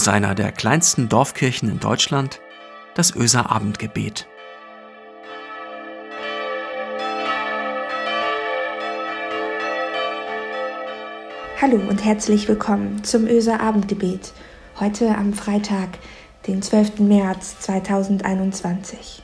aus einer der kleinsten Dorfkirchen in Deutschland, das Öser Abendgebet. Hallo und herzlich willkommen zum Öser Abendgebet, heute am Freitag, den 12. März 2021.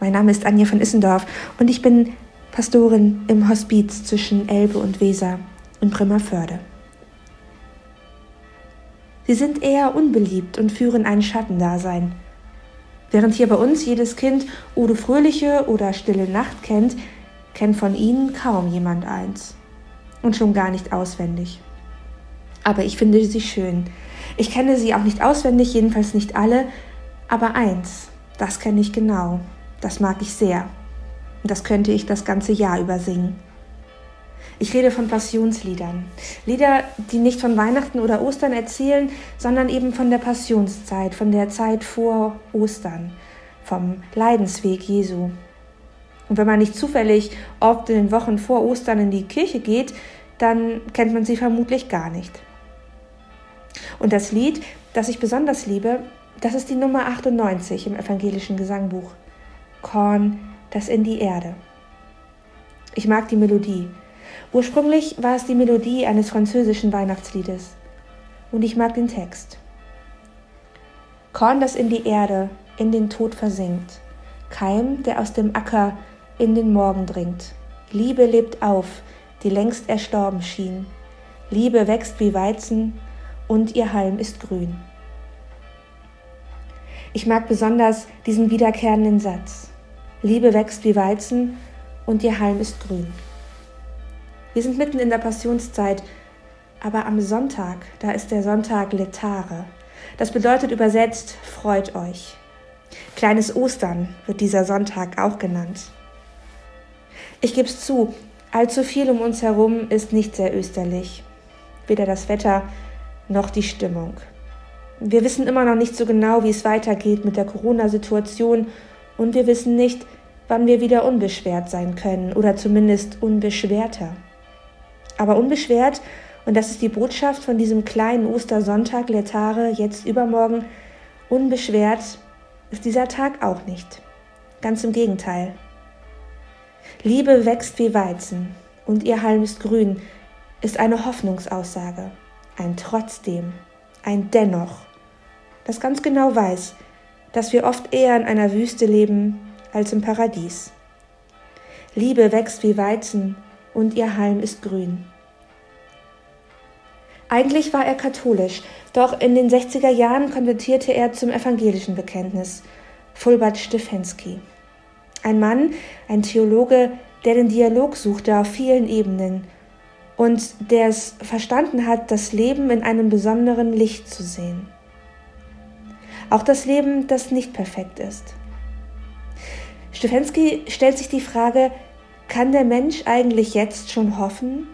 Mein Name ist Anja von Issendorf und ich bin Pastorin im Hospiz zwischen Elbe und Weser in Bremerförde. Sie sind eher unbeliebt und führen ein Schattendasein. Während hier bei uns jedes Kind Udo Fröhliche oder Stille Nacht kennt, kennt von ihnen kaum jemand eins und schon gar nicht auswendig. Aber ich finde sie schön. Ich kenne sie auch nicht auswendig, jedenfalls nicht alle, aber eins, das kenne ich genau, das mag ich sehr. Und das könnte ich das ganze Jahr über singen. Ich rede von Passionsliedern. Lieder, die nicht von Weihnachten oder Ostern erzählen, sondern eben von der Passionszeit, von der Zeit vor Ostern, vom Leidensweg Jesu, und wenn man nicht zufällig oft in den Wochen vor Ostern in die Kirche geht, dann kennt man sie vermutlich gar nicht. Und das Lied, das ich besonders liebe, das ist die Nummer 98 im evangelischen Gesangbuch. Korn, das in die Erde. Ich mag die Melodie. Ursprünglich war es die Melodie eines französischen Weihnachtsliedes. Und ich mag den Text. Korn, das in die Erde, in den Tod versinkt. Keim, der aus dem Acker in den Morgen dringt. Liebe lebt auf, die längst erstorben schien. Liebe wächst wie Weizen und ihr Halm ist grün. Ich mag besonders diesen wiederkehrenden Satz. Liebe wächst wie Weizen und ihr Halm ist grün. Wir sind mitten in der Passionszeit, aber am Sonntag, da ist der Sonntag Letare. Das bedeutet übersetzt, freut euch. Kleines Ostern wird dieser Sonntag auch genannt. Ich gebe es zu, allzu viel um uns herum ist nicht sehr österlich. Weder das Wetter noch die Stimmung. Wir wissen immer noch nicht so genau, wie es weitergeht mit der Corona-Situation und wir wissen nicht, wann wir wieder unbeschwert sein können oder zumindest unbeschwerter. Aber unbeschwert, und das ist die Botschaft von diesem kleinen Ostersonntag Letare jetzt übermorgen, unbeschwert ist dieser Tag auch nicht. Ganz im Gegenteil. Liebe wächst wie Weizen und ihr Halm ist grün, ist eine Hoffnungsaussage, ein Trotzdem, ein Dennoch, das ganz genau weiß, dass wir oft eher in einer Wüste leben als im Paradies. Liebe wächst wie Weizen und ihr Halm ist grün. Eigentlich war er katholisch, doch in den 60er Jahren konvertierte er zum evangelischen Bekenntnis, Fulbert Stefensky. Ein Mann, ein Theologe, der den Dialog suchte auf vielen Ebenen und der es verstanden hat, das Leben in einem besonderen Licht zu sehen. Auch das Leben, das nicht perfekt ist. Stefensky stellt sich die Frage, kann der Mensch eigentlich jetzt schon hoffen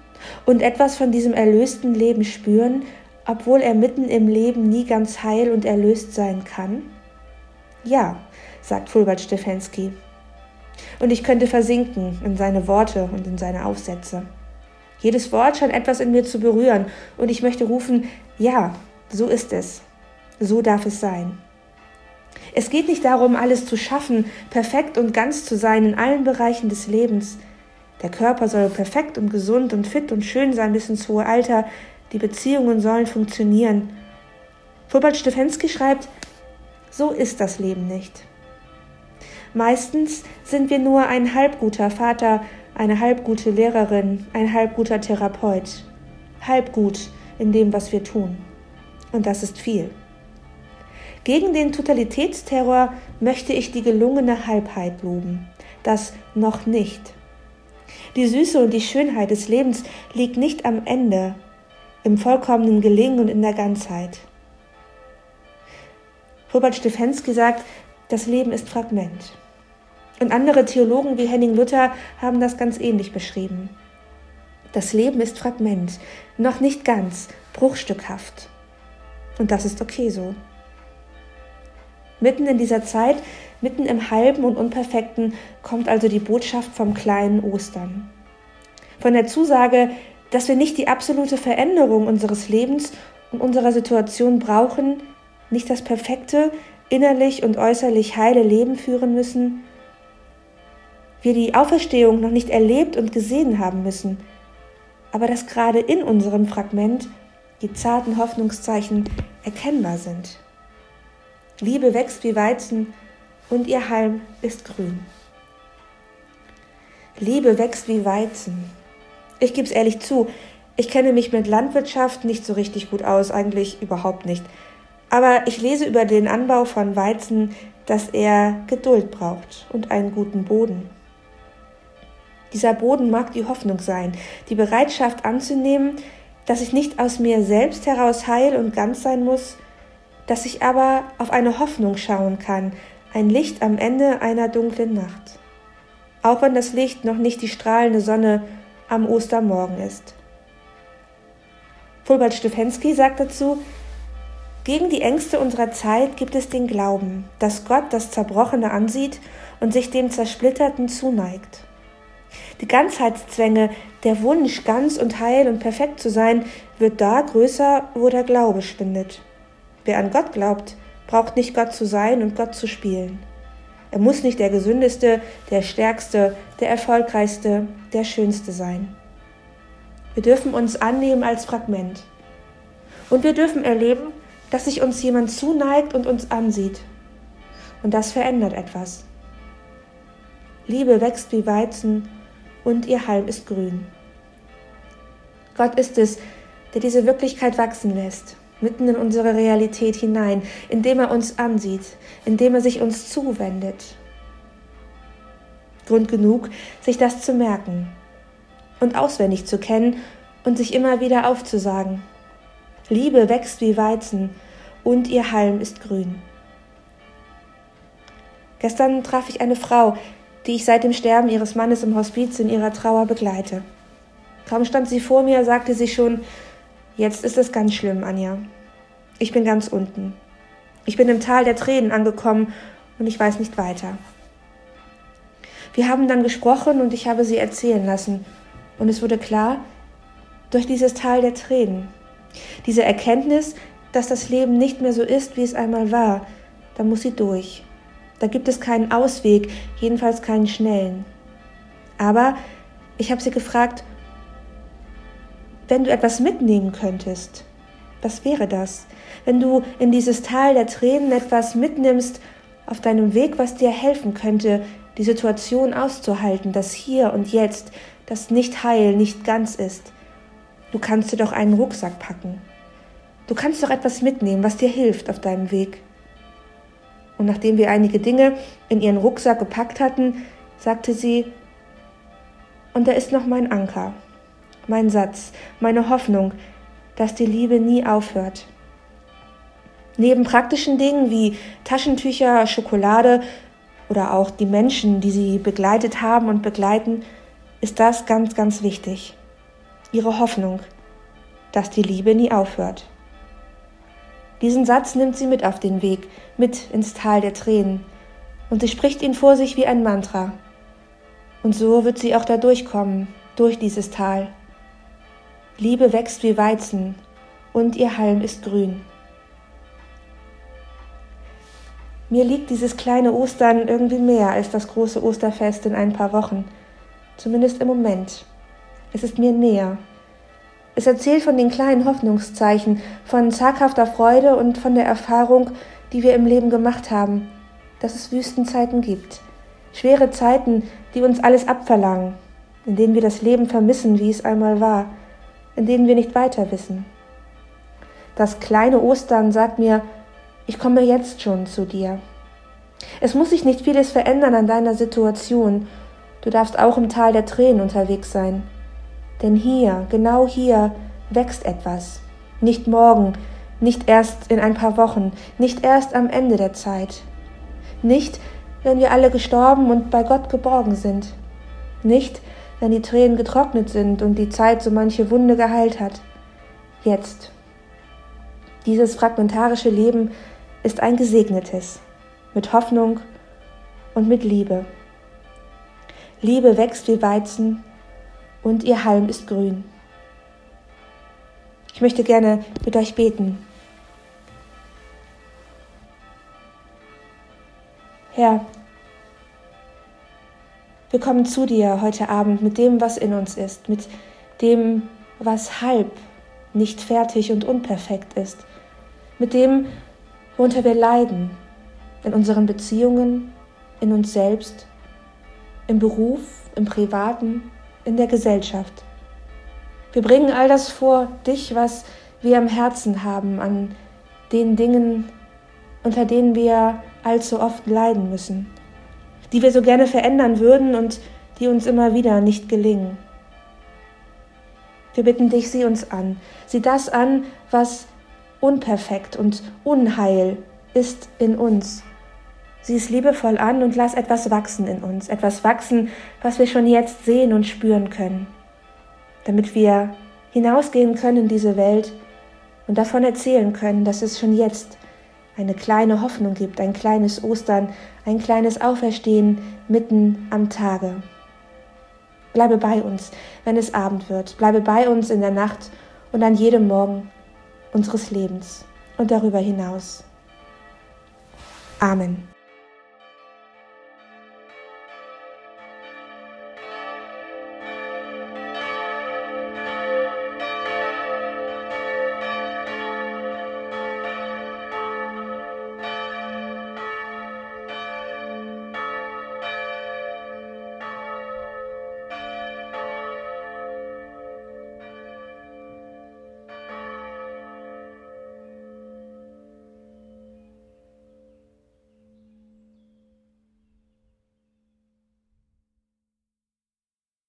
und etwas von diesem erlösten Leben spüren, obwohl er mitten im Leben nie ganz heil und erlöst sein kann? Ja, sagt Fulbert Stefensky und ich könnte versinken in seine Worte und in seine Aufsätze. Jedes Wort scheint etwas in mir zu berühren und ich möchte rufen, ja, so ist es, so darf es sein. Es geht nicht darum, alles zu schaffen, perfekt und ganz zu sein in allen Bereichen des Lebens. Der Körper soll perfekt und gesund und fit und schön sein bis ins hohe Alter, die Beziehungen sollen funktionieren. Robert Stefensky schreibt, so ist das Leben nicht. Meistens sind wir nur ein halbguter Vater, eine halbgute Lehrerin, ein halbguter Therapeut. Halbgut in dem, was wir tun. Und das ist viel. Gegen den Totalitätsterror möchte ich die gelungene Halbheit loben. Das noch nicht. Die Süße und die Schönheit des Lebens liegt nicht am Ende, im vollkommenen Gelingen und in der Ganzheit. Robert Stefensky sagt, das Leben ist Fragment. Und andere Theologen wie Henning Luther haben das ganz ähnlich beschrieben. Das Leben ist Fragment, noch nicht ganz, bruchstückhaft. Und das ist okay so. Mitten in dieser Zeit, mitten im Halben und Unperfekten, kommt also die Botschaft vom kleinen Ostern. Von der Zusage, dass wir nicht die absolute Veränderung unseres Lebens in unserer Situation brauchen, nicht das perfekte, innerlich und äußerlich heile Leben führen müssen, wir die Auferstehung noch nicht erlebt und gesehen haben müssen, aber dass gerade in unserem Fragment die zarten Hoffnungszeichen erkennbar sind. Liebe wächst wie Weizen und ihr Halm ist grün. Liebe wächst wie Weizen. Ich gebe es ehrlich zu, ich kenne mich mit Landwirtschaft nicht so richtig gut aus, eigentlich überhaupt nicht. Aber ich lese über den Anbau von Weizen, dass er Geduld braucht und einen guten Boden. Dieser Boden mag die Hoffnung sein, die Bereitschaft anzunehmen, dass ich nicht aus mir selbst heraus heil und ganz sein muss, dass ich aber auf eine Hoffnung schauen kann, ein Licht am Ende einer dunklen Nacht. Auch wenn das Licht noch nicht die strahlende Sonne am Ostermorgen ist. Fulbert Stefensky sagt dazu, gegen die Ängste unserer Zeit gibt es den Glauben, dass Gott das Zerbrochene ansieht und sich dem Zersplitterten zuneigt. Die Ganzheitszwänge, der Wunsch, ganz und heil und perfekt zu sein, wird da größer, wo der Glaube spindet. Wer an Gott glaubt, braucht nicht Gott zu sein und Gott zu spielen. Er muss nicht der gesündeste, der stärkste, der erfolgreichste, der schönste sein. Wir dürfen uns annehmen als Fragment. Und wir dürfen erleben, dass sich uns jemand zuneigt und uns ansieht. Und das verändert etwas. Liebe wächst wie Weizen und ihr Halm ist grün. Gott ist es, der diese Wirklichkeit wachsen lässt, mitten in unsere Realität hinein, indem er uns ansieht, indem er sich uns zuwendet. Grund genug, sich das zu merken und auswendig zu kennen und sich immer wieder aufzusagen. Liebe wächst wie Weizen und ihr Halm ist grün. Gestern traf ich eine Frau, die ich seit dem Sterben ihres Mannes im Hospiz in ihrer Trauer begleite. Kaum stand sie vor mir, sagte sie schon, jetzt ist es ganz schlimm, Anja. Ich bin ganz unten. Ich bin im Tal der Tränen angekommen und ich weiß nicht weiter. Wir haben dann gesprochen und ich habe sie erzählen lassen. Und es wurde klar, durch dieses Tal der Tränen, diese Erkenntnis, dass das Leben nicht mehr so ist, wie es einmal war, da muss sie durch. Da gibt es keinen Ausweg, jedenfalls keinen schnellen. Aber ich habe sie gefragt, wenn du etwas mitnehmen könntest, was wäre das? Wenn du in dieses Tal der Tränen etwas mitnimmst auf deinem Weg, was dir helfen könnte, die Situation auszuhalten, das Hier und Jetzt, das nicht heil, nicht ganz ist. Du kannst dir doch einen Rucksack packen. Du kannst doch etwas mitnehmen, was dir hilft auf deinem Weg. Und nachdem wir einige Dinge in ihren Rucksack gepackt hatten, sagte sie, und da ist noch mein Anker, mein Satz, meine Hoffnung, dass die Liebe nie aufhört. Neben praktischen Dingen wie Taschentücher, Schokolade oder auch die Menschen, die sie begleitet haben und begleiten, ist das ganz, ganz wichtig. Ihre Hoffnung, dass die Liebe nie aufhört. Diesen Satz nimmt sie mit auf den Weg, mit ins Tal der Tränen, und sie spricht ihn vor sich wie ein Mantra. Und so wird sie auch da durchkommen, durch dieses Tal. Liebe wächst wie Weizen, und ihr Halm ist grün. Mir liegt dieses kleine Ostern irgendwie mehr als das große Osterfest in ein paar Wochen, zumindest im Moment. Es ist mir näher. Es erzählt von den kleinen Hoffnungszeichen, von zaghafter Freude und von der Erfahrung, die wir im Leben gemacht haben, dass es Wüstenzeiten gibt. Schwere Zeiten, die uns alles abverlangen, in denen wir das Leben vermissen, wie es einmal war, in denen wir nicht weiter wissen. Das kleine Ostern sagt mir, ich komme jetzt schon zu dir. Es muss sich nicht vieles verändern an deiner Situation. Du darfst auch im Tal der Tränen unterwegs sein. Denn hier, genau hier, wächst etwas. Nicht morgen, nicht erst in ein paar Wochen, nicht erst am Ende der Zeit. Nicht, wenn wir alle gestorben und bei Gott geborgen sind. Nicht, wenn die Tränen getrocknet sind und die Zeit so manche Wunde geheilt hat. Jetzt. Dieses fragmentarische Leben ist ein gesegnetes, mit Hoffnung und mit Liebe. Liebe wächst wie Weizen und ihr Halm ist grün. Ich möchte gerne mit euch beten. Herr, wir kommen zu dir heute Abend mit dem, was in uns ist, mit dem, was halb, nicht fertig und unperfekt ist, mit dem, worunter wir leiden, in unseren Beziehungen, in uns selbst, im Beruf, im Privaten, in der Gesellschaft. Wir bringen all das vor dich, was wir am Herzen haben, an den Dingen, unter denen wir allzu oft leiden müssen, die wir so gerne verändern würden und die uns immer wieder nicht gelingen. Wir bitten dich, sieh uns an, sieh das an, was unperfekt und Unheil ist in uns. Sieh es liebevoll an und lass etwas wachsen in uns, etwas wachsen, was wir schon jetzt sehen und spüren können, damit wir hinausgehen können in diese Welt und davon erzählen können, dass es schon jetzt eine kleine Hoffnung gibt, ein kleines Ostern, ein kleines Auferstehen mitten am Tage. Bleibe bei uns, wenn es Abend wird. Bleibe bei uns in der Nacht und an jedem Morgen unseres Lebens und darüber hinaus. Amen.